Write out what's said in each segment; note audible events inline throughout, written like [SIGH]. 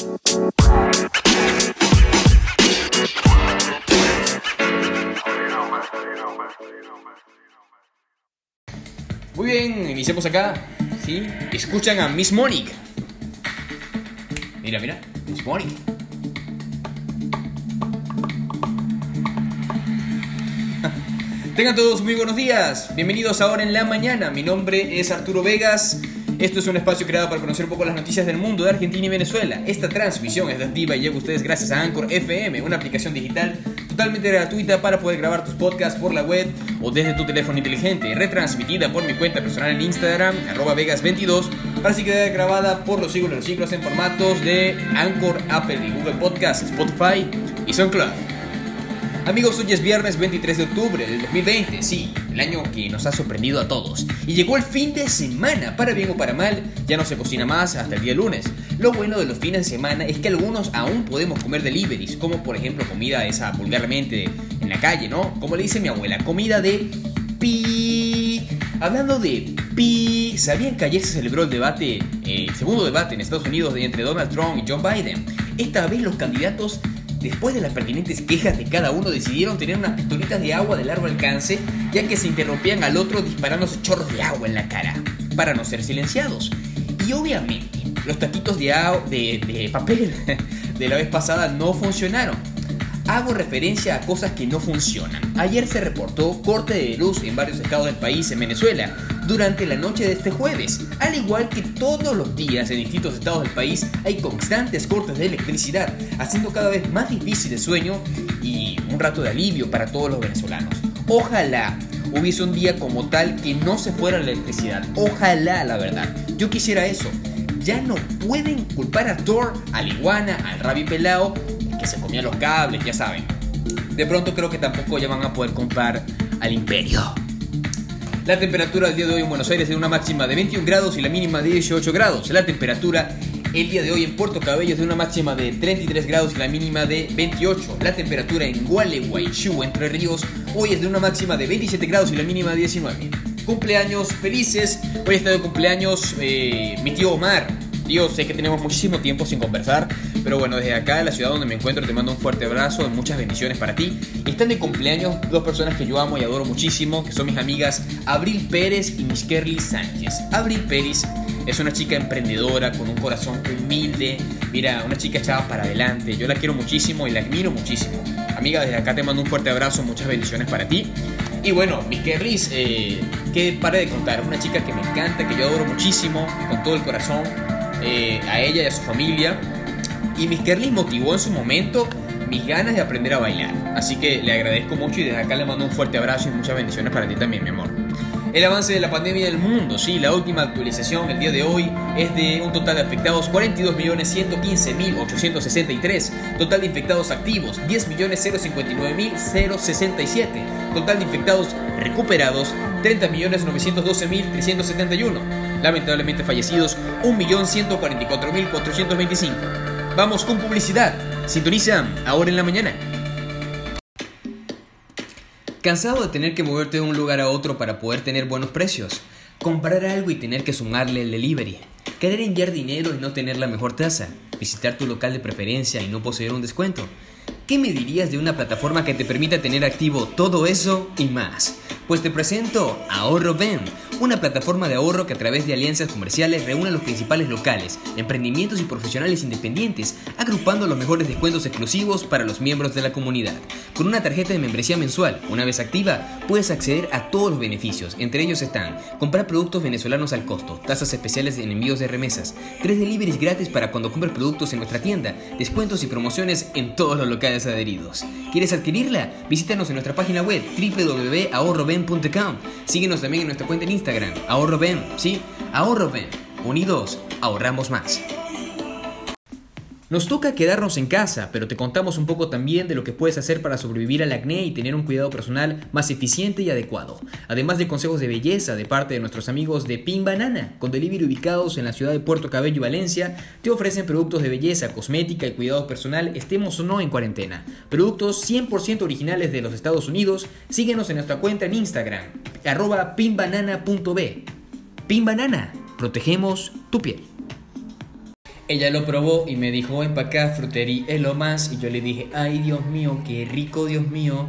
Muy bien, iniciamos acá. ¿Sí? Escuchan a Miss Monique. Mira, mira, Miss Monique. [LAUGHS] Tengan todos muy buenos días. Bienvenidos ahora en la mañana. Mi nombre es Arturo Vegas. Esto es un espacio creado para conocer un poco las noticias del mundo de Argentina y Venezuela. Esta transmisión es activa y llega a ustedes gracias a Anchor FM, una aplicación digital totalmente gratuita para poder grabar tus podcasts por la web o desde tu teléfono inteligente, retransmitida por mi cuenta personal en Instagram, arroba Vegas22, para así quedar grabada por los siglos de los siglos en formatos de Anchor, Apple y Google Podcasts, Spotify y SoundCloud. Amigos, hoy es viernes 23 de octubre del 2020, sí, el año que nos ha sorprendido a todos. Y llegó el fin de semana, para bien o para mal, ya no se cocina más hasta el día lunes. Lo bueno de los fines de semana es que algunos aún podemos comer deliveries, como por ejemplo comida esa vulgarmente en la calle, ¿no? Como le dice mi abuela, comida de pi. Hablando de pi, ¿sabían que ayer se celebró el debate, eh, el segundo debate en Estados Unidos entre Donald Trump y Joe Biden? Esta vez los candidatos Después de las pertinentes quejas de cada uno, decidieron tener unas pistolitas de agua de largo alcance, ya que se interrumpían al otro disparándose chorros de agua en la cara, para no ser silenciados. Y obviamente, los taquitos de, de papel [LAUGHS] de la vez pasada no funcionaron. Hago referencia a cosas que no funcionan. Ayer se reportó corte de luz en varios estados del país en Venezuela, durante la noche de este jueves. Al igual que todos los días en distintos estados del país hay constantes cortes de electricidad, haciendo cada vez más difícil el sueño y un rato de alivio para todos los venezolanos. Ojalá hubiese un día como tal que no se fuera la electricidad. Ojalá, la verdad. Yo quisiera eso. Ya no pueden culpar a Thor, a Iguana, al Rabi Pelao, que se comía los cables, ya saben. De pronto creo que tampoco ya van a poder comprar al Imperio. La temperatura del día de hoy en Buenos Aires es una máxima de 21 grados y la mínima de 18 grados. La temperatura el día de hoy en Puerto Cabello es de una máxima de 33 grados y la mínima de 28. La temperatura en Gualeguaychú, Entre Ríos, hoy es de una máxima de 27 grados y la mínima de 19. Cumpleaños felices. Hoy está de cumpleaños eh, mi tío Omar. Tío, sé que tenemos muchísimo tiempo sin conversar, pero bueno, desde acá, en la ciudad donde me encuentro, te mando un fuerte abrazo, muchas bendiciones para ti. Están de cumpleaños dos personas que yo amo y adoro muchísimo, que son mis amigas Abril Pérez y Miss Kerly Sánchez. Abril Pérez es una chica emprendedora, con un corazón humilde, mira, una chica echada para adelante. Yo la quiero muchísimo y la admiro muchísimo. Amiga, desde acá te mando un fuerte abrazo, muchas bendiciones para ti. Y bueno, Miss Kerly, eh, que para de contar, una chica que me encanta, que yo adoro muchísimo, con todo el corazón, eh, a ella y a su familia. Y Miss Kerly motivó en su momento mis ganas de aprender a bailar. Así que le agradezco mucho y desde acá le mando un fuerte abrazo y muchas bendiciones para ti también, mi amor. El avance de la pandemia del mundo, sí, la última actualización el día de hoy es de un total de afectados 42.115.863, total de infectados activos 10.059.067, total de infectados recuperados 30.912.371, lamentablemente fallecidos 1.144.425. Vamos con publicidad. Sintoniza ahora en la mañana. ¿Cansado de tener que moverte de un lugar a otro para poder tener buenos precios? Comprar algo y tener que sumarle el delivery. Querer enviar dinero y no tener la mejor tasa. Visitar tu local de preferencia y no poseer un descuento. ¿Qué me dirías de una plataforma que te permita tener activo todo eso y más? Pues te presento Ahorro Ben una plataforma de ahorro que a través de alianzas comerciales reúne a los principales locales, emprendimientos y profesionales independientes, agrupando los mejores descuentos exclusivos para los miembros de la comunidad. Con una tarjeta de membresía mensual, una vez activa, puedes acceder a todos los beneficios. Entre ellos están comprar productos venezolanos al costo, tasas especiales en envíos de remesas, tres deliveries gratis para cuando compres productos en nuestra tienda, descuentos y promociones en todos los locales adheridos. ¿Quieres adquirirla? Visítanos en nuestra página web www.ahorroben.com. Síguenos también en nuestra cuenta en Instagram Ahorro ven, ¿sí? Ahorro ven. Unidos, ahorramos más. Nos toca quedarnos en casa, pero te contamos un poco también de lo que puedes hacer para sobrevivir al acné y tener un cuidado personal más eficiente y adecuado. Además de consejos de belleza de parte de nuestros amigos de Pin Banana, con delivery ubicados en la ciudad de Puerto Cabello y Valencia, te ofrecen productos de belleza, cosmética y cuidado personal, estemos o no en cuarentena. Productos 100% originales de los Estados Unidos. Síguenos en nuestra cuenta en Instagram, arroba pinbanana.b. Pin Banana, protegemos tu piel. Ella lo probó y me dijo, empacar frutería es lo más. Y yo le dije, ay Dios mío, qué rico Dios mío.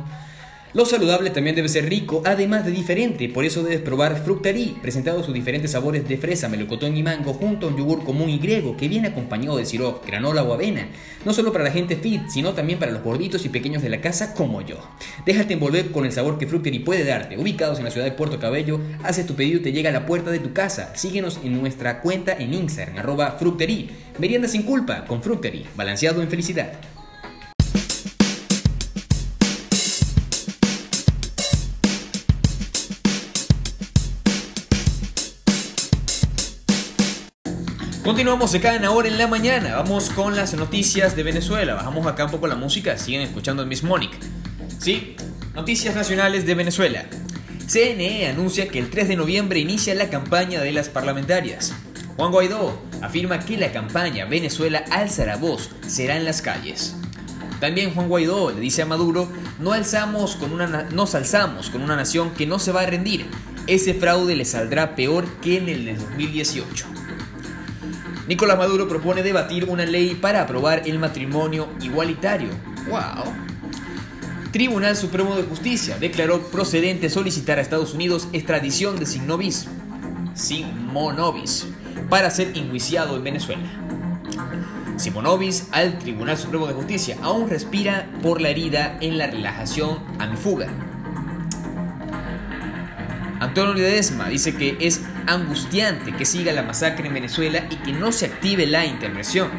Lo saludable también debe ser rico, además de diferente, por eso debes probar Fructari, presentado sus diferentes sabores de fresa, melocotón y mango, junto a un yogur común y griego que viene acompañado de sirope, granola o avena, no solo para la gente fit, sino también para los gorditos y pequeños de la casa como yo. Déjate envolver con el sabor que Fructari puede darte. Ubicados en la ciudad de Puerto Cabello, haces tu pedido y te llega a la puerta de tu casa. Síguenos en nuestra cuenta en Instagram, arroba. Merienda sin culpa con Fructeri, balanceado en felicidad. Continuamos acá en Ahora en la Mañana. Vamos con las noticias de Venezuela. Bajamos acá un poco la música. Siguen escuchando a Miss Monique. Sí, noticias nacionales de Venezuela. CNE anuncia que el 3 de noviembre inicia la campaña de las parlamentarias. Juan Guaidó afirma que la campaña Venezuela alzará voz será en las calles. También Juan Guaidó le dice a Maduro, no alzamos con una, nos alzamos con una nación que no se va a rendir. Ese fraude le saldrá peor que en el de 2018. Nicolás Maduro propone debatir una ley para aprobar el matrimonio igualitario. ¡Wow! Tribunal Supremo de Justicia declaró procedente solicitar a Estados Unidos extradición de Signovis, Simonovis, para ser enjuiciado en Venezuela. Simonovis al Tribunal Supremo de Justicia aún respira por la herida en la relajación amifuga Antonio Ledesma dice que es angustiante que siga la masacre en Venezuela y que no se active la intervención.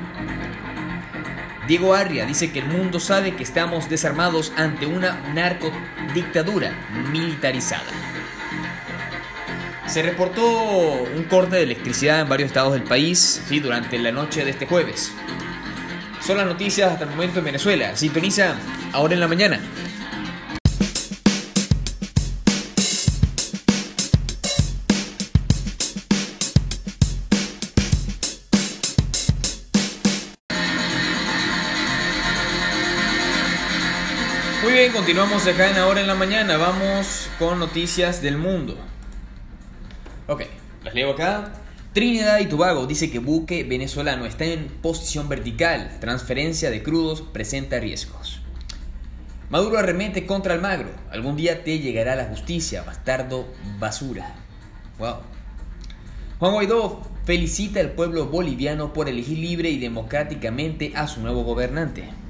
Diego Arria dice que el mundo sabe que estamos desarmados ante una narcodictadura militarizada. Se reportó un corte de electricidad en varios estados del país durante la noche de este jueves. Son las noticias hasta el momento en Venezuela. Sintoniza ahora en la mañana. Continuamos acá en Ahora en la Mañana. Vamos con noticias del mundo. Ok, las leo acá. Trinidad y Tobago dice que buque venezolano está en posición vertical. Transferencia de crudos presenta riesgos. Maduro arremete contra Almagro. Algún día te llegará la justicia, bastardo basura. Wow. Juan Guaidó felicita al pueblo boliviano por elegir libre y democráticamente a su nuevo gobernante.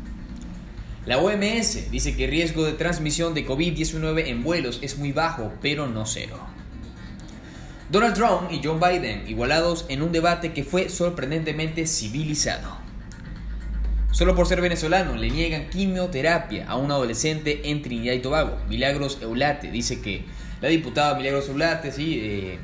La OMS dice que el riesgo de transmisión de COVID-19 en vuelos es muy bajo, pero no cero. Donald Trump y John Biden igualados en un debate que fue sorprendentemente civilizado. Solo por ser venezolano le niegan quimioterapia a un adolescente en Trinidad y Tobago. Milagros Eulate dice que la diputada Milagros Eulate sí, eh,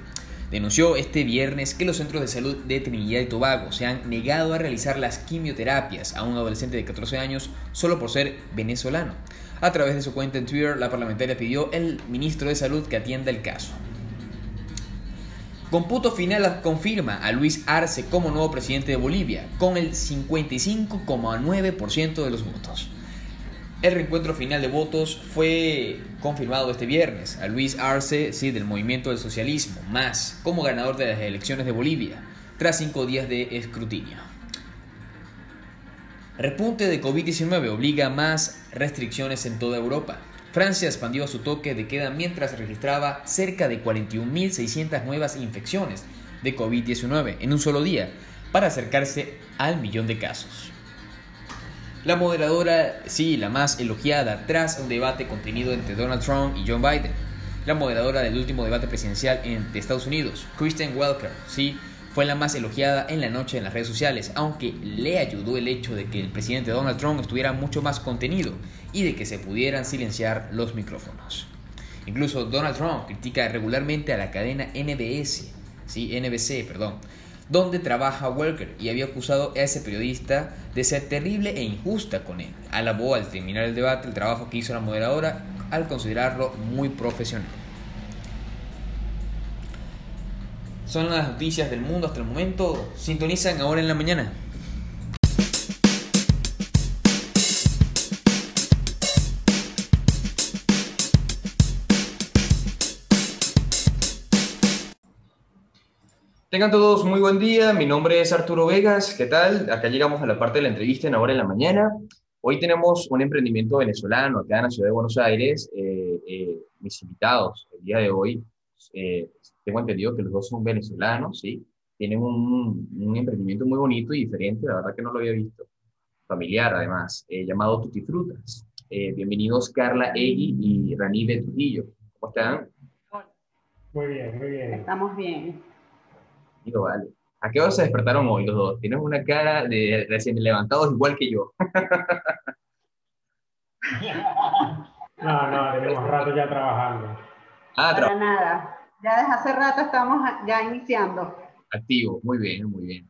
denunció este viernes que los centros de salud de Trinidad y Tobago se han negado a realizar las quimioterapias a un adolescente de 14 años solo por ser venezolano. A través de su cuenta en Twitter, la parlamentaria pidió al ministro de Salud que atienda el caso. Computo final confirma a Luis Arce como nuevo presidente de Bolivia, con el 55,9% de los votos. El reencuentro final de votos fue confirmado este viernes a Luis Arce, sí, del Movimiento del Socialismo, más como ganador de las elecciones de Bolivia, tras cinco días de escrutinio. Repunte de COVID-19 obliga a más restricciones en toda Europa. Francia expandió su toque de queda mientras registraba cerca de 41.600 nuevas infecciones de COVID-19 en un solo día, para acercarse al millón de casos. La moderadora, sí, la más elogiada tras un debate contenido entre Donald Trump y John Biden. La moderadora del último debate presidencial en, Estados Unidos, Kristen Welker, sí, fue la más elogiada en la noche en las redes sociales, aunque le ayudó el hecho de que el presidente Donald Trump estuviera mucho más contenido y de que se pudieran silenciar los micrófonos. Incluso Donald Trump critica regularmente a la cadena NBS, sí, NBC, perdón, donde trabaja Welker y había acusado a ese periodista de ser terrible e injusta con él. Alabó al terminar el debate el trabajo que hizo la moderadora al considerarlo muy profesional. Son las noticias del mundo hasta el momento. Sintonizan ahora en la mañana. Tengan todos muy buen día, mi nombre es Arturo Vegas, ¿qué tal? Acá llegamos a la parte de la entrevista en Ahora en la Mañana. Hoy tenemos un emprendimiento venezolano acá en la ciudad de Buenos Aires. Eh, eh, mis invitados el día de hoy, eh, tengo entendido que los dos son venezolanos, ¿sí? Tienen un, un, emprendimiento muy bonito y diferente, la verdad que no lo había visto. Familiar, además, llamado Tutti Frutas. bienvenidos Carla Egui y Rani de Trujillo. ¿Cómo están? Muy bien, muy bien. Estamos bien. Vale. ¿A qué hora se despertaron hoy los dos? Tienes una cara de recién levantados igual que yo. [LAUGHS] no, no, tenemos rato ya trabajando. Ah, Para nada. Ya desde hace rato estamos ya iniciando. Activo, muy bien, muy bien.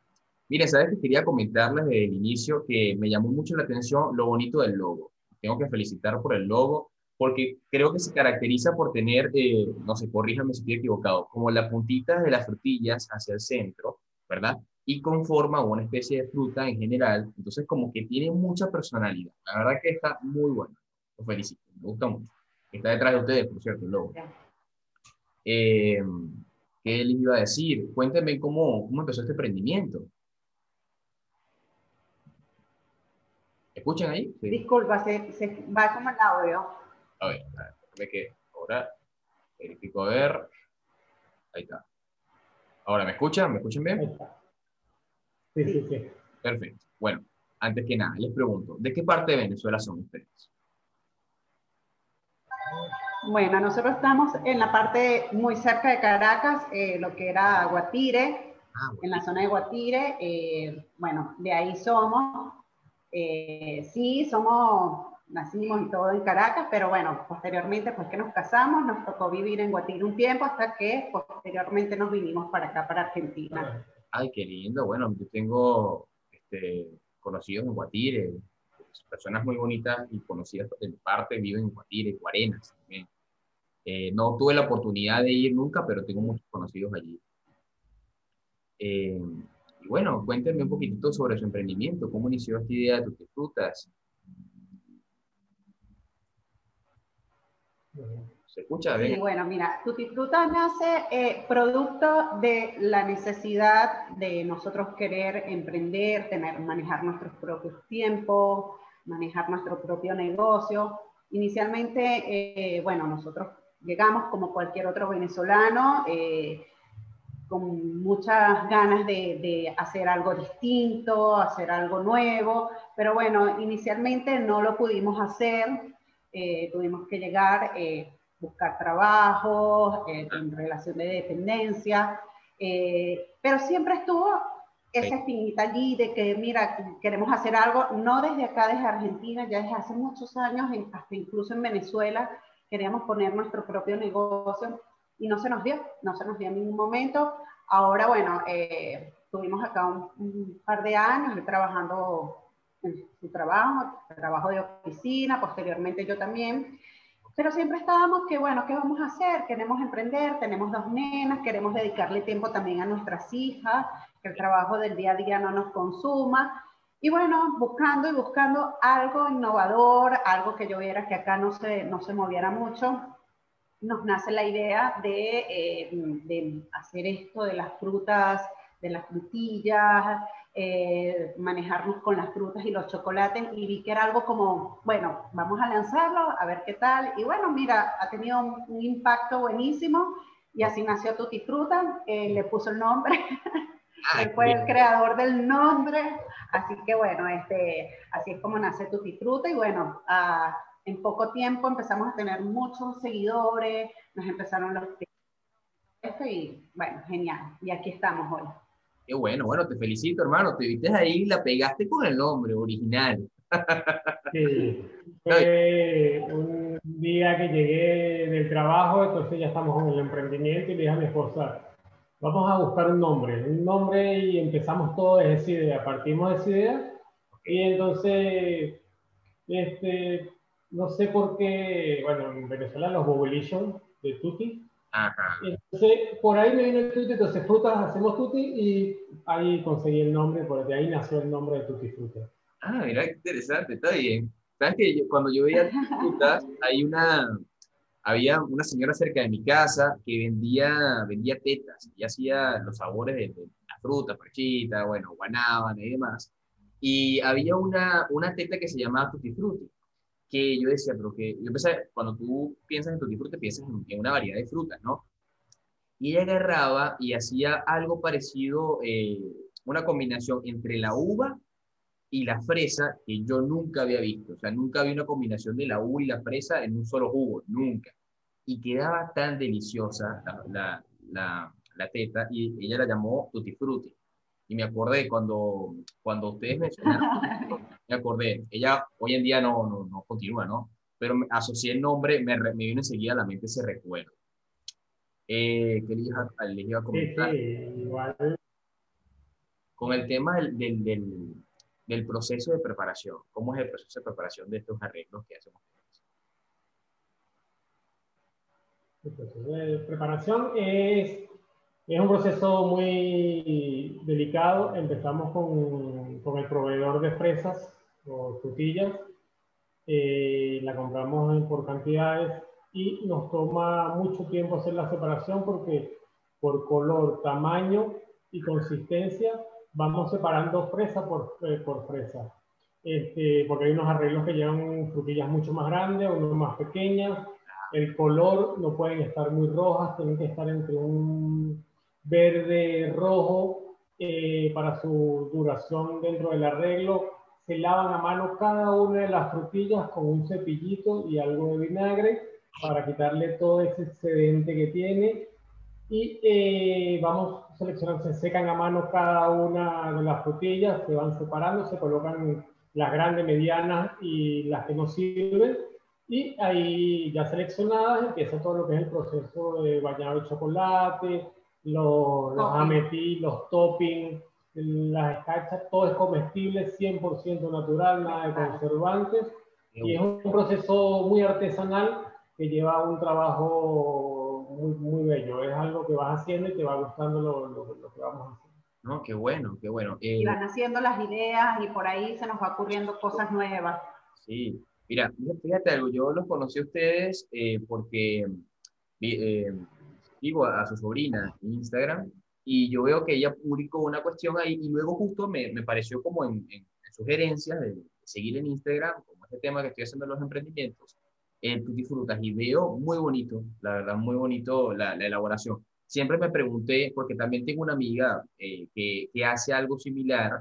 Mire, sabes que quería comentarles desde el inicio que me llamó mucho la atención lo bonito del logo. Tengo que felicitar por el logo porque creo que se caracteriza por tener, eh, no sé, corríjame si estoy equivocado, como la puntita de las frutillas hacia el centro, ¿verdad? Y conforma una especie de fruta en general, entonces como que tiene mucha personalidad. La verdad que está muy bueno. Lo felicito, me gusta mucho. Está detrás de ustedes, por cierto, el logo. Eh, ¿Qué les iba a decir? Cuéntenme cómo, cómo empezó este emprendimiento. ¿Escuchan ahí? Disculpa, se, se va como el audio. A ver, ve que ahora verifico a ver. Ahí está. Ahora, ¿me escuchan? ¿Me escuchan bien? Sí, sí, sí. Perfecto. Bueno, antes que nada, les pregunto, ¿de qué parte de Venezuela son ustedes? Bueno, nosotros estamos en la parte muy cerca de Caracas, eh, lo que era Guatire, ah, en la zona de Guatire. Eh, bueno, de ahí somos. Eh, sí, somos nacimos y todo en Caracas, pero bueno, posteriormente, pues que nos casamos, nos tocó vivir en Guatire un tiempo hasta que posteriormente nos vinimos para acá, para Argentina. Ay, qué lindo. Bueno, yo tengo este, conocidos en Guatire, personas muy bonitas y conocidas en parte viven en Guatire, Guarenas también. Eh, no tuve la oportunidad de ir nunca, pero tengo muchos conocidos allí. Eh, y bueno, cuéntenme un poquitito sobre su emprendimiento, cómo inició esta idea de tus frutas, ¿Se escucha bien? Bueno, mira, Tutti Fruta nace eh, producto de la necesidad de nosotros querer emprender, tener, manejar nuestros propios tiempos, manejar nuestro propio negocio. Inicialmente, eh, bueno, nosotros llegamos como cualquier otro venezolano, eh, con muchas ganas de, de, hacer algo distinto, hacer algo nuevo, pero bueno, inicialmente no lo pudimos hacer eh, tuvimos que llegar, eh, buscar trabajo, eh, en relación de dependencia, pero siempre estuvo esa espinita allí de que, mira, queremos hacer algo, no desde acá, desde Argentina, ya desde hace muchos años, hasta incluso en Venezuela, queríamos poner nuestro propio negocio y no se nos dio, no se nos dio en ningún momento. Ahora, bueno, tuvimos acá un, un, par de años trabajando en su trabajo, trabajo de oficina, posteriormente yo también. Pero siempre estábamos que, bueno, ¿qué vamos a hacer? Queremos emprender, tenemos dos nenas, queremos dedicarle tiempo también a nuestras hijas, que el trabajo del día a día no nos consuma. Y bueno, buscando y buscando algo innovador, algo que yo viera que acá no se, no se moviera mucho, nos nace la idea de, eh, de hacer esto de las frutas, de las frutillas, eh, manejarnos con las frutas y los chocolates y vi que era algo como, bueno, vamos a lanzarlo, a ver qué tal. Y bueno, mira, ha tenido un, impacto buenísimo y así nació Tutti Fruta, eh, le puso el nombre. Ah, Él fue el creador del nombre, así que bueno, este, así es como nace Tutti Fruta y bueno, en poco tiempo empezamos a tener muchos seguidores, nos empezaron los y bueno, genial, y aquí estamos hoy. Qué bueno, bueno, te felicito, hermano. Te viste ahí y la pegaste con el nombre original. [LAUGHS] Sí, fue un día que llegué del trabajo, entonces ya estamos en el emprendimiento y le dije a mi esposa, vamos a buscar un nombre, un nombre y empezamos todo desde esa idea, partimos de esa idea y entonces, este, no sé por qué, bueno, en Venezuela los Bobulation de Entonces, por ahí me vino el tutti, entonces frutas hacemos tutti y ahí conseguí el nombre, porque de ahí nació el nombre de tutti fruta. Ah, mira qué interesante, está bien. Sabes que cuando yo veía frutas, hay una, había una señora cerca de mi casa que vendía, vendía tetas y hacía los sabores de, la fruta, parchita, bueno, guanábana y demás. Y había una, una teta que se llamaba Tutti Frutti, que yo decía, pero que yo pensé, cuando tú piensas en Tutti Frutti, piensas en, una variedad de frutas, ¿no? Y ella agarraba y hacía algo parecido, eh, una combinación entre la uva y la fresa que yo nunca había visto. O sea, nunca había una combinación de la uva y la fresa en un solo jugo, nunca. Y quedaba tan deliciosa la, la, la, teta y ella la llamó Tutti Frutti. Y me acordé cuando, cuando ustedes [LAUGHS] mencionaron, me acordé, ella hoy en día no, no, no continúa, ¿no? Pero me asocié el nombre, me, me vino enseguida a la mente ese recuerdo. Eh, ¿Qué les iba, a comentar? Sí, igual. Con el tema del, del del proceso de preparación. ¿Cómo es el proceso de preparación de estos arreglos que hacemos? El proceso de preparación es, es un proceso muy delicado. Empezamos con, con el proveedor de fresas o frutillas. Eh, la compramos por cantidades y nos toma mucho tiempo hacer la separación porque por color, tamaño y consistencia vamos separando fresa por, eh, por fresa. Este, porque hay unos arreglos que llevan frutillas mucho más grandes, unos más pequeñas. El color no pueden estar muy rojas, tienen que estar entre un verde rojo eh, para su duración dentro del arreglo. Se lavan a mano cada una de las frutillas con un cepillito y algo de vinagre para quitarle todo ese excedente que tiene y eh, vamos seleccionando, se secan a mano cada una de las frutillas, se van separando, se colocan las grandes, medianas y las que no sirven. Y ahí ya seleccionadas empieza todo lo que es el proceso de bañado de chocolate, los, los ametí, los toppings, las escarchas, todo es comestible, 100% natural, nada de conservantes. Y es un proceso muy artesanal que lleva un trabajo muy, muy bello. Es algo que vas haciendo y te va gustando lo, lo, que vamos haciendo. No, qué bueno, qué bueno. y van haciendo las ideas y por ahí se nos va ocurriendo cosas nuevas. Sí, mira, fíjate algo, yo los conocí a ustedes eh, porque eh, digo a, su sobrina en Instagram y yo veo que ella publicó una cuestión ahí y luego justo me, me pareció como en, en, sugerencias de seguir en Instagram, como este tema que estoy haciendo en los emprendimientos, en Tutti Frutas y veo muy bonito, la verdad, muy bonito la, elaboración. Siempre me pregunté, porque también tengo una amiga eh, que, que, hace algo similar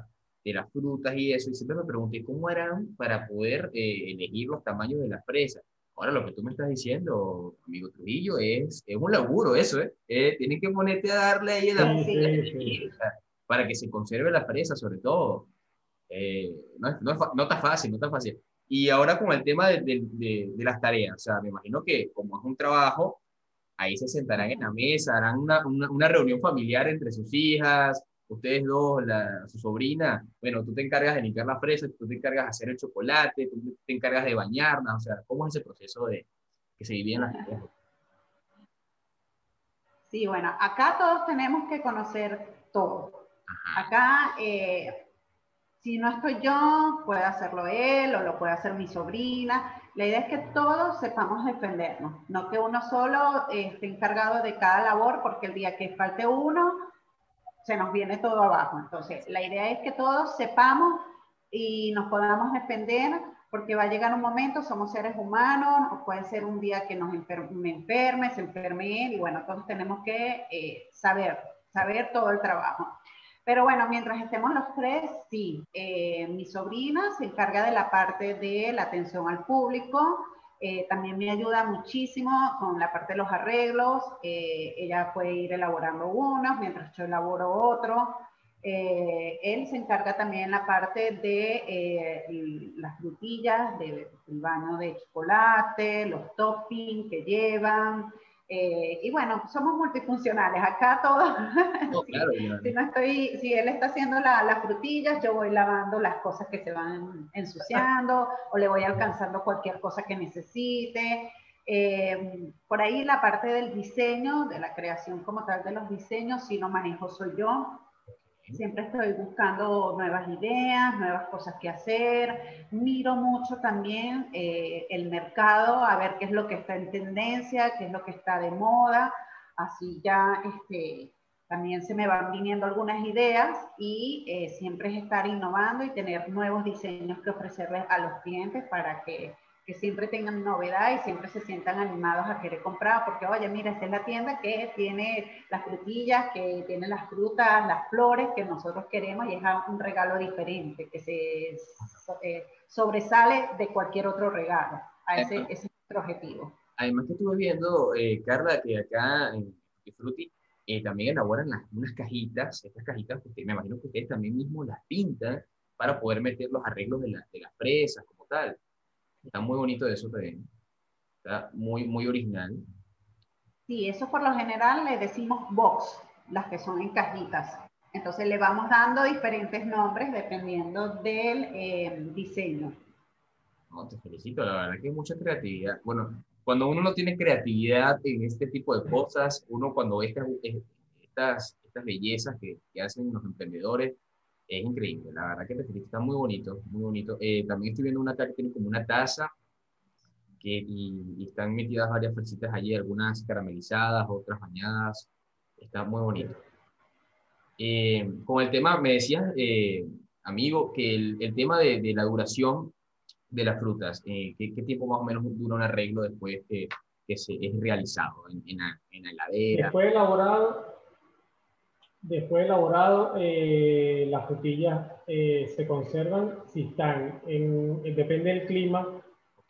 de las frutas y eso, y siempre me pregunté cómo eran para poder eh, elegir los tamaños de las fresas. Ahora, lo que tú me estás diciendo, amigo Trujillo, es, es un laburo eso, ¿eh? eh tienes que ponerte a darle ahí el para que se conserve la fresa, sobre todo. Eh, no, no, no, está fácil, no está fácil. Y ahora con el tema de, de, de, las tareas, o sea, me imagino que como es un trabajo, ahí se sentarán en la mesa, harán una, una, reunión familiar entre sus hijas, ustedes dos, la, su sobrina, bueno, tú te encargas de limpiar la fresa, tú te encargas de hacer el chocolate, tú te encargas de bañarla, o sea, ¿cómo es ese proceso de que se divide en las tareas? Sí, bueno, acá todos tenemos que conocer todo. Acá eh, si no estoy yo, puede hacerlo él o lo puede hacer mi sobrina. La idea es que todos sepamos defendernos, no que uno solo esté encargado de cada labor, porque el día que falte uno, se nos viene todo abajo. Entonces, la idea es que todos sepamos y nos podamos defender, porque va a llegar un momento, somos seres humanos, puede ser un día que nos me enferme, se enferme él, y bueno, todos tenemos que eh, saber, saber todo el trabajo. Pero bueno, mientras estemos los tres, sí. Eh, mi sobrina se encarga de la parte de la atención al público. Eh, también me ayuda muchísimo con la parte de los arreglos. Eh, ella puede ir elaborando unos mientras yo elaboro otro. él se encarga también la parte de las frutillas, del baño de chocolate, los toppings que llevan. Eh, y bueno, somos multifuncionales. Acá todos, [LAUGHS] si, no estoy, si él está haciendo las frutillas, yo voy lavando las cosas que se van ensuciando o le voy alcanzando cualquier cosa que necesite. Eh, por ahí la parte del diseño, de la creación como tal de los diseños, si no manejo soy yo. Siempre estoy buscando nuevas ideas, nuevas cosas que hacer. Miro mucho también eh, el mercado, a ver qué es lo que está en tendencia, qué es lo que está de moda. Así ya este, también se me van viniendo algunas ideas y eh, siempre es estar innovando y tener nuevos diseños que ofrecerles a los clientes para que que siempre tengan novedad y siempre se sientan animados a querer comprar, porque oye, mira, esta es la tienda que tiene las frutillas, que tiene las frutas, las flores que nosotros queremos y es un regalo diferente, que se eh, sobresale de cualquier otro regalo. A ese, ese, es nuestro objetivo. Además que estuve viendo, eh, Carla, que acá en Fruti eh, también elaboran las, unas cajitas, estas cajitas, que me imagino que ustedes también mismos las pintan para poder meter los arreglos de, de las fresas como tal. Está muy bonito eso también. Está muy, muy original. Sí, eso por lo general le decimos box, las que son en cajitas. Entonces le vamos dando diferentes nombres dependiendo del eh, diseño. No, te felicito, la verdad que hay mucha creatividad. Bueno, cuando uno no tiene creatividad en este tipo de cosas, uno cuando ve estas, estas, estas bellezas que, que hacen los emprendedores, es increíble, la verdad que felicito, está muy bonito, muy bonito. Eh, también estoy viendo una que tiene como una taza que, y, están metidas varias fresitas allí, algunas caramelizadas, otras bañadas, está muy bonito. Eh, con el tema, me decías, eh, amigo, que el, el tema de, de, la duración de las frutas, ¿qué, ¿qué, tiempo más o menos dura un arreglo después que, que se es realizado en, en, la, en la heladera? Después elaborado, Después elaborado, eh, las frutillas eh, se conservan si están en, depende del clima,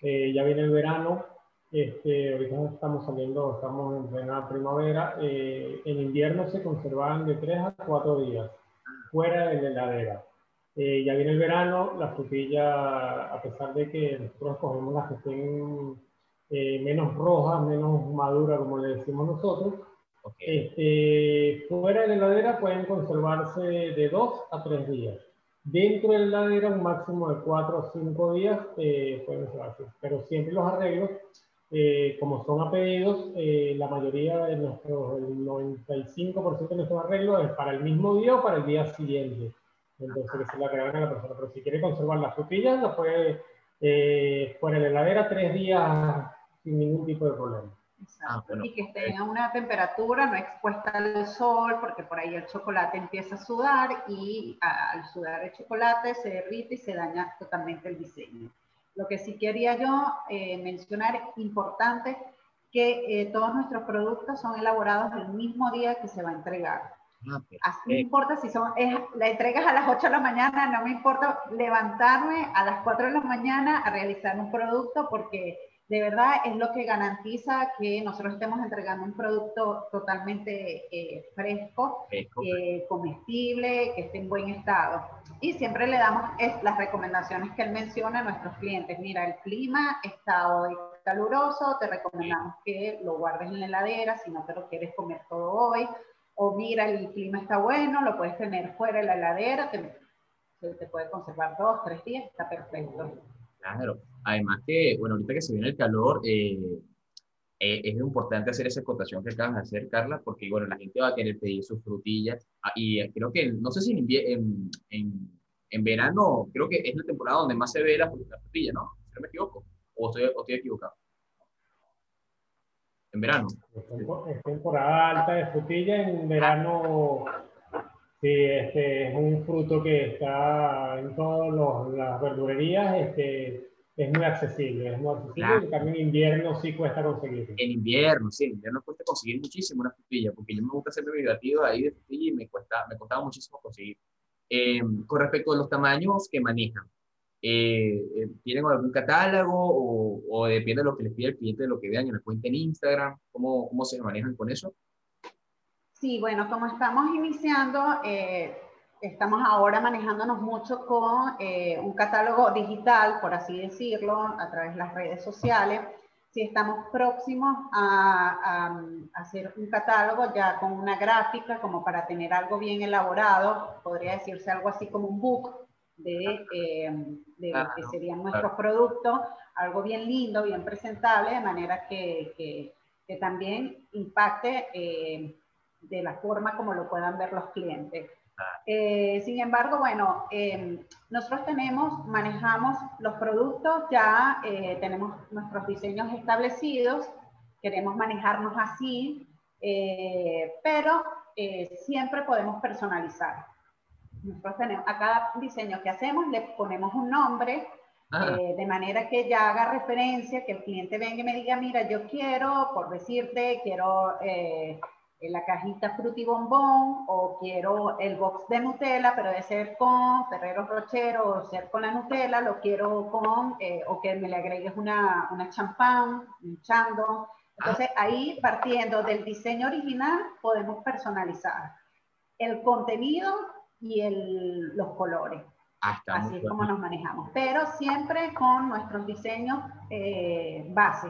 eh, ya viene el verano, este, ahorita estamos saliendo, estamos en plena primavera, en invierno se conservan de 3 a 4 días fuera de la heladera. ya viene el verano, las frutillas, a pesar de que nosotros cogemos las que estén menos rojas, menos maduras, como le decimos nosotros, este, fuera de la heladera pueden conservarse de 2 a 3 días. Dentro de la heladera un máximo de 4 o 5 días eh, pueden conservarse. Pero siempre los arreglos, eh, como son a pedidos, eh, la mayoría de nuestros, el 95% de nuestros arreglos es para el mismo día o para el día siguiente. Entonces se la regalan a la persona. Pero si quiere conservar las frutillas, lo puede fuera de la heladera 3 días sin ningún tipo de problema. Ah, y que esté a una temperatura no expuesta al sol, porque por ahí el chocolate empieza a sudar y al sudar el chocolate se derrite y se daña totalmente el diseño. Lo que sí quería yo eh, mencionar, importante, que eh, todos nuestros productos son elaborados el mismo día que se va a entregar. Ah, Así no importa si son, es, la entregas a las 8 de la mañana, no me importa levantarme a las 4 de la mañana a realizar un producto porque de verdad es lo que garantiza que nosotros estemos entregando un producto totalmente eh, fresco, eh, comestible, que esté en buen estado. Y siempre le damos las recomendaciones que él menciona a nuestros clientes. Mira, el clima está hoy caluroso, te recomendamos que lo guardes en la heladera si no te lo quieres comer todo hoy. O mira, el clima está bueno, lo puedes tener fuera de la heladera, te, te puede conservar dos, tres días, está perfecto. Claro. Además que, bueno, ahorita que se viene el calor, eh, eh, es importante hacer esa acotación que acabas de hacer, Carla, porque, bueno, la gente va a querer pedir sus frutillas. Ah, y creo que, no sé si en, en, en, verano, creo que es la temporada donde más se ve la, frutilla, ¿no? Si no me equivoco. ¿O estoy, o estoy equivocado? En verano. Es temporada alta de frutilla, en verano Sí, este es un fruto que está en todas las verdurerías, este, es muy accesible, es muy accesible, también en invierno sí cuesta conseguir. En invierno, sí, en invierno cuesta conseguir muchísimo una frutilla, porque yo me gusta hacerme mi batido ahí de frutilla y me, cuesta, me costaba muchísimo conseguir. Eh, con respecto a los tamaños que manejan, eh, eh, ¿tienen algún catálogo o, o, depende de lo que les pide el cliente, de lo que vean en la cuenta en Instagram? ¿Cómo, cómo se manejan con eso? Sí, bueno, como estamos iniciando, eh, estamos ahora manejándonos mucho con eh, un catálogo digital, por así decirlo, a través de las redes sociales. Si estamos próximos a, hacer un catálogo ya con una gráfica, como para tener algo bien elaborado, podría decirse algo así como un book de, eh, de lo que serían nuestros productos, algo bien lindo, bien presentable, de manera que, que, también impacte de la forma como lo puedan ver los clientes. Eh, sin embargo, bueno, em, nosotros tenemos, manejamos los productos, ya eh, tenemos nuestros diseños establecidos, queremos manejarnos así, eh, pero siempre podemos personalizar. Nosotros tenemos, a cada diseño que hacemos le ponemos un nombre, de manera que ya haga referencia, que el cliente venga y me diga, mira, yo quiero, por decirte, quiero la cajita frutibombón o quiero el box de Nutella, pero de ser con Ferrero Rochero o ser con la Nutella, lo quiero con, eh, o que me le agregues una, una champán, un chando. Entonces ahí partiendo del diseño original podemos personalizar el contenido y el, los colores. Ah, Así es como nos manejamos, pero siempre con nuestros diseños eh, base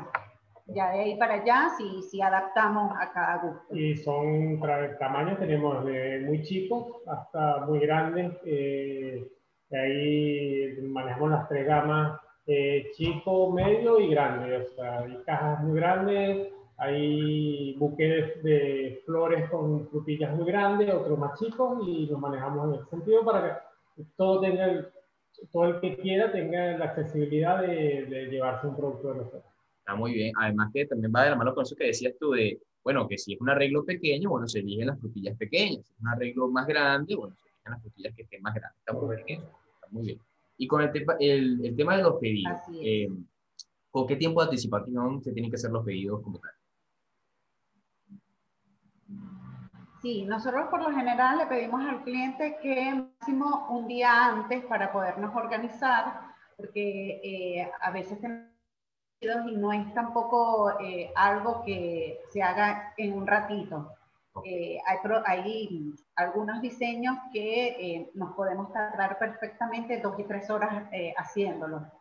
ya de ahí para allá si, si adaptamos a cada gusto. Y son tamaños, tenemos de muy chicos hasta muy grandes. Eh, ahí manejamos las tres gamas, eh, chico, medio y grande. O sea, hay cajas muy grandes, hay buques de flores con frutillas muy grandes, otros más chicos y nos manejamos en ese sentido para que todo tenga todo el que quiera tenga la accesibilidad de, de llevarse un producto de nosotros. Está muy bien. Además que también va de la mano con eso que decías tú de, bueno, que si es un arreglo pequeño, bueno, se eligen las frutillas pequeñas. Si es un arreglo más grande, bueno, se eligen las frutillas que estén más grandes. Está muy bien Está muy bien. Y con el, tema, el, el tema de los pedidos, eh, ¿con qué tiempo de anticipación se tienen que hacer los pedidos como tal? Sí, nosotros por lo general le pedimos al cliente que máximo un día antes para podernos organizar, porque eh, a veces tenemos y no es tampoco eh, algo que se haga en un ratito. Eh, hay, hay, algunos diseños que eh, nos podemos tardar perfectamente dos y tres horas haciéndolo.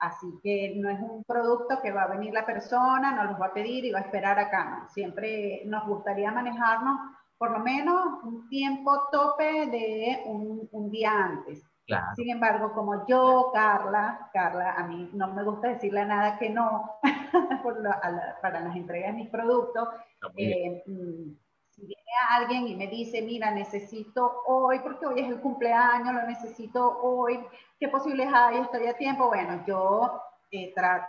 Así que no es un producto que va a venir la persona, nos los va a pedir y va a esperar acá. Siempre nos gustaría manejarnos por lo menos un tiempo tope de un, un día antes. Sin embargo, como yo, Carla, Carla, a mí no me gusta decirle nada que no [LAUGHS] para las entregas de mis productos. Eh, mm, si viene alguien y me dice, mira, necesito hoy, porque hoy es el cumpleaños, lo necesito hoy, ¿qué posibilidades hay? Estoy a tiempo. Bueno, yo eh, trato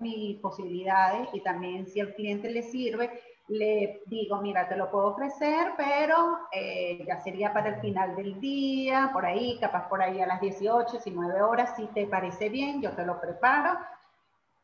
mis posibilidades y también si al cliente le sirve, le digo, mira, te lo puedo ofrecer, pero eh, ya sería para el final del día, por ahí, capaz por ahí a las 18, 19 horas, si te parece bien, yo te lo preparo,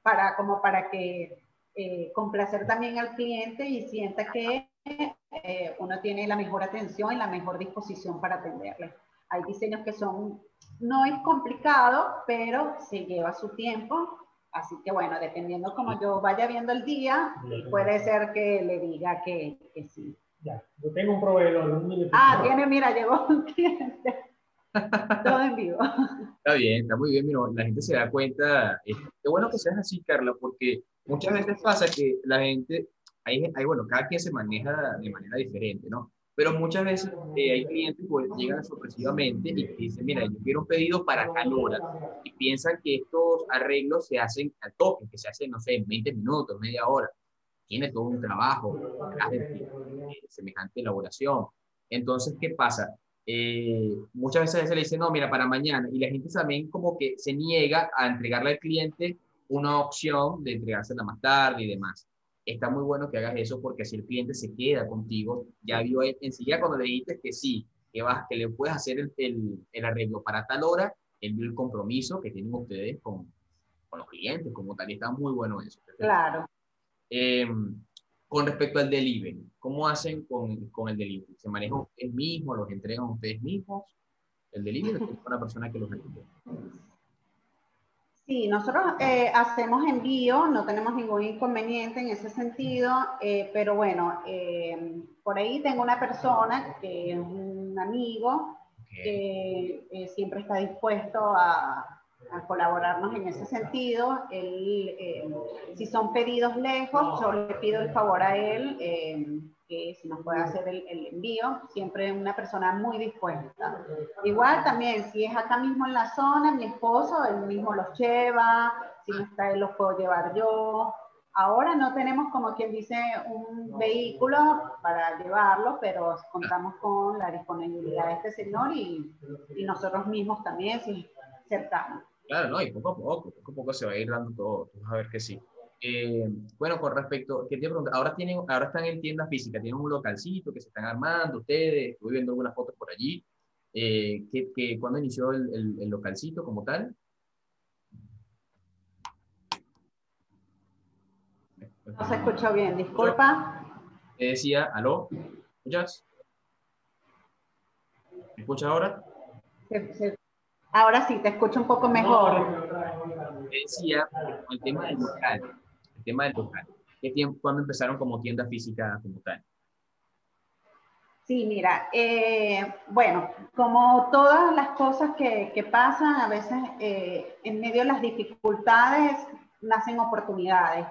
para, como para que eh, complacer también al cliente y sienta que eh, uno tiene la mejor atención y la mejor disposición para atenderle. Hay diseños que son, no es complicado, pero se lleva su tiempo Así que bueno, dependiendo como yo vaya viendo el día, puede ser que le diga que, que sí. Ya, yo tengo un proveedor. ah, tiene, mira, llegó un cliente. [LAUGHS] Todo en vivo. Está bien, está muy bien. Mira, la gente se da cuenta. Es, qué bueno que seas así, Carla, porque muchas veces pasa que la gente, hay, hay, bueno, cada quien se maneja de manera diferente, ¿no? Pero muchas veces eh, hay clientes que llegan sorpresivamente y dicen, mira, yo quiero un pedido para calor y piensan que estos arreglos se hacen al toque, que se hacen, no sé, en 20 minutos, media hora. Tiene todo un trabajo de semejante elaboración. Entonces, ¿qué pasa? Eh, muchas veces se le dice, no, mira, para mañana. Y la gente también como que se niega a entregarle al cliente una opción de entregársela más tarde y demás está muy bueno que hagas eso porque si el cliente se queda contigo, ya vio enseguida cuando le dijiste que sí, que vas, que le puedes hacer el, el, arreglo para tal hora, él vio el compromiso que tienen ustedes con, con los clientes, como tal, y está muy bueno eso. Claro. Em, con respecto al delivery, ¿cómo hacen con, con el delivery? ¿Se manejan ustedes mismos, los entregan ustedes mismos? ¿El delivery es una persona que los atiende? Sí, nosotros eh, hacemos envío, no tenemos ningún inconveniente en ese sentido, eh, pero bueno, eh, por ahí tengo una persona que es un amigo que siempre está dispuesto a, a, colaborarnos en ese sentido. Él, si son pedidos lejos, yo le pido el favor a él que si nos puede hacer el, envío, siempre una persona muy dispuesta. Igual también, si es acá mismo en la zona, mi esposo, él mismo los lleva, si no está él los puedo llevar yo. Ahora no tenemos, como quien dice, un vehículo para llevarlo, pero contamos con la disponibilidad de este señor y, y nosotros mismos también, si cercanos. Claro, no, y poco a poco, poco a poco se va a ir dando todo, vas a ver que sí. Eh, bueno, con respecto, ¿qué te pregunto? Ahora, tienen, ahora están en tiendas físicas, tienen un localcito que se están armando ustedes, estoy viendo algunas fotos por allí. Eh, ¿qué, cuándo inició el, el, el localcito como tal? No se escuchó bien, disculpa. Te decía, aló, ¿me escuchas? ¿Me escuchas ahora? Ahora sí, te escucho un poco mejor. Te decía, el tema del local, el tema del local. ¿Qué tiempo, cuándo empezaron como tienda física como tal? Sí, mira, eh, bueno, como todas las cosas que, que pasan, a veces eh, en medio de las dificultades nacen oportunidades.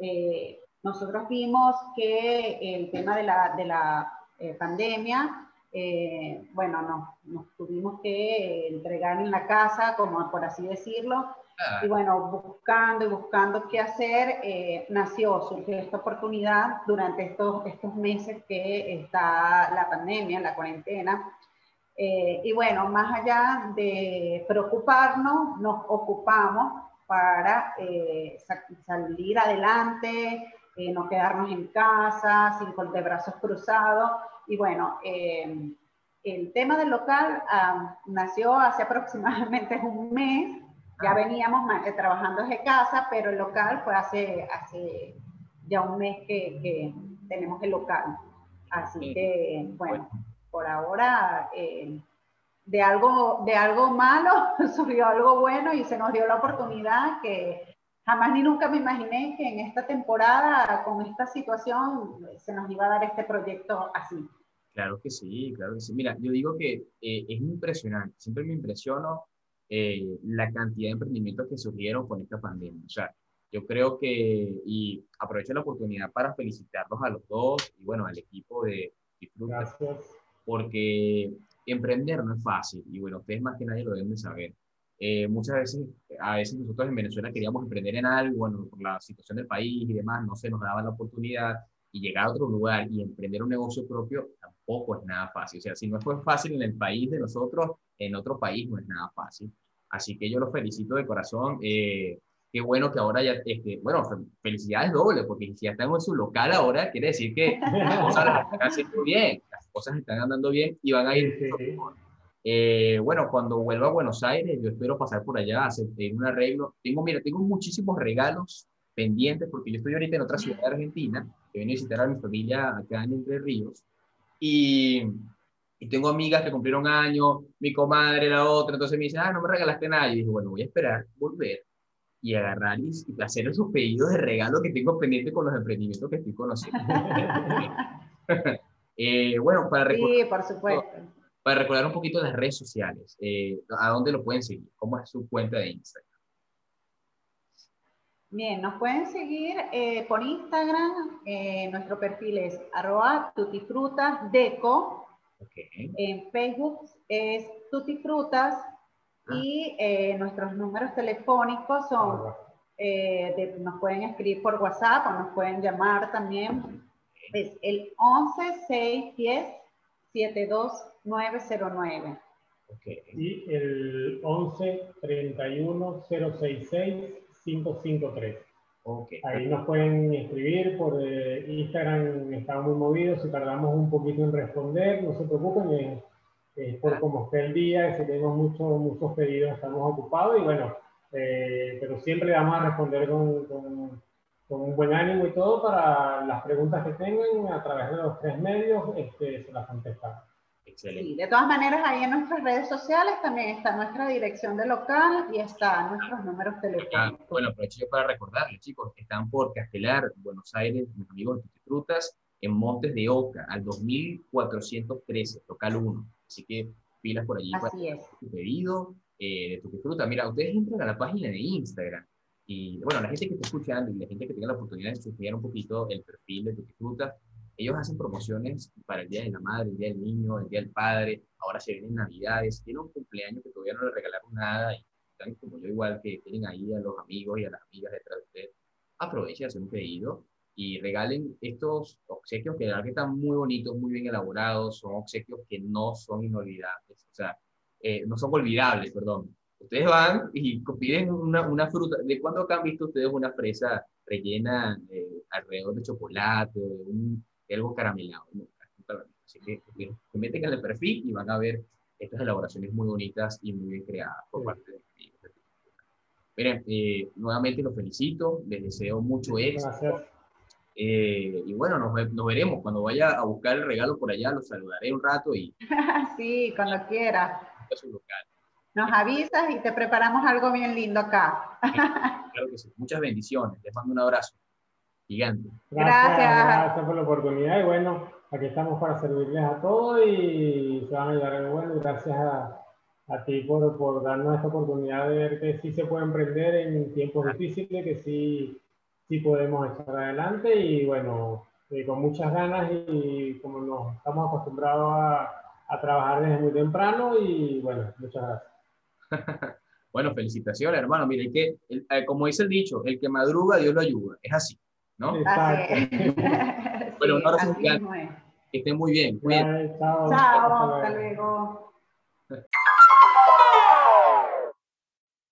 Eh, nosotros vimos que el tema de la, de la pandemia, bueno, no, nos tuvimos que entregar en la casa, como por así decirlo, y bueno, buscando y buscando qué hacer, nació, surgió esta oportunidad durante estos, estos meses que está la pandemia, la cuarentena. y bueno, más allá de preocuparnos, nos ocupamos para eh, salir adelante, eh, no quedarnos en casa, sin con de brazos cruzados. Y bueno, eh, el tema del local ah, nació hace [LAUGHS] aproximadamente un mes. Ya veníamos trabajando desde casa, pero el local fue hace, hace ya un mes que, que tenemos el local. Así que, bueno, por ahora de algo, de algo malo [LAUGHS] surgió algo bueno y se nos dio la oportunidad que jamás ni nunca me imaginé que en esta temporada, con esta situación, se nos iba a dar este proyecto así. Claro que sí, claro que sí. Mira, yo digo que eh, es impresionante, siempre me impresiono eh, la cantidad de emprendimientos que surgieron con esta pandemia. O sea, yo creo que, y aprovecho la oportunidad para felicitarlos a los dos y bueno, al equipo de Disfruta. Gracias. Porque emprender no es fácil y bueno, ustedes más que nadie lo deben de saber. Eh, muchas veces, a veces nosotros en Venezuela queríamos emprender en algo, bueno, por la situación del país y demás, no se nos daba la oportunidad y llegar a otro lugar y emprender un negocio propio tampoco es nada fácil. O sea, si no fue fácil en el país de nosotros, en otro país no es nada fácil. Así que yo los felicito de corazón. Eh, qué bueno que ahora ya, este, bueno, felicidades doble, porque si ya están en su local ahora, quiere decir que [LAUGHS] las cosas las están haciendo bien, las cosas están andando bien y van a ir eh, bueno, cuando vuelva a Buenos Aires, yo espero pasar por allá, hacer un arreglo. Tengo, mira, tengo muchísimos regalos pendientes, porque yo estoy ahorita en otra ciudad de Argentina, que vine a visitar a mi familia acá en Entre Ríos, y, y tengo amigas que cumplieron años, mi comadre, la otra, entonces me dicen, ah, no me regalaste nada. Y dije, bueno, voy a esperar, volver y agarrar y, hacer esos pedidos de regalo que tengo pendiente con los emprendimientos que estoy conociendo. [LAUGHS] eh, bueno, para recordar, sí, por supuesto. Para recordar un poquito las redes sociales, eh, ¿a dónde lo pueden seguir? ¿Cómo es su cuenta de Instagram? Bien, nos pueden seguir eh, por Instagram. Eh, nuestro perfil es arroba tutifrutasdeco. Okay. En Facebook es tutifrutas Ah. Y eh, nuestros números telefónicos son, eh, nos pueden escribir por WhatsApp o nos pueden llamar también. Es el 11 610 72909. Okay. Y el 11 31 066 553. Okay. Ahí nos pueden escribir por eh, Instagram, estamos muy movidos, si tardamos un poquito en responder, no se preocupen, eh, por cómo esté el día, si tenemos muchos muchos pedidos, estamos ocupados y bueno, eh, pero siempre vamos a responder con, con, con, un buen ánimo y todo para las preguntas que tengan a través de los tres medios, este, se las contestamos. Excelente. de todas maneras, ahí en nuestras redes sociales también está nuestra dirección de local y están nuestros números telefónicos. bueno, aprovecho para recordarles, chicos, que están por Castelar, Buenos Aires, mis amigos de Frutas, en Montes de Oca, al 2413, local 1. Así que pilas por allí Así para tu pedido eh, de tu fruta. Mira, ustedes entran a la página de Instagram y, bueno, la gente que está escuchando y la gente que tenga la oportunidad de estudiar un poquito el perfil de tu fruta, ellos hacen promociones para el Día de la Madre, el Día del Niño, el Día del Padre, ahora se vienen Navidades, tienen un cumpleaños que todavía no le regalaron nada y están como yo igual que tienen ahí a los amigos y a las amigas detrás de ustedes. aprovechen, hacer un pedido y regalen estos obsequios que la que están muy bonitos, muy bien elaborados, son obsequios que no son inolvidables, o sea, eh, no son olvidables, perdón. Ustedes van y piden una, una fruta. ¿De cuándo han visto ustedes una fresa rellena eh, alrededor de chocolate, de, algo caramelado? Así que, se meten en el perfil y van a ver estas elaboraciones muy bonitas y muy bien creadas por parte de. Miren, eh, nuevamente los felicito, les deseo mucho éxito. Eh, y bueno, nos, nos, veremos. Cuando vaya a buscar el regalo por allá, los saludaré un rato y... [LAUGHS] sí, cuando quiera. Nos avisas y te preparamos algo bien lindo acá. claro que sí. Muchas bendiciones. Les mando un abrazo gigante. Gracias. Gracias por la oportunidad y bueno, aquí estamos para servirles a todos y se van a ayudar. Bueno, gracias a, a ti por, por darnos esta oportunidad de ver que sí se puede emprender en tiempos difíciles, que sí sí podemos estar adelante y bueno, eh, con muchas ganas y como nos estamos acostumbrados a, a, trabajar desde muy temprano y bueno, muchas gracias. [LAUGHS] bueno, felicitaciones hermano. Mire, que, eh, como dice el dicho, el que madruga, Dios lo ayuda. Es así, ¿no? Exacto. bueno, [LAUGHS] un abrazo Que estén muy bien. Cuídense. Chao, chao, hasta luego.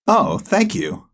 Oh, thank you.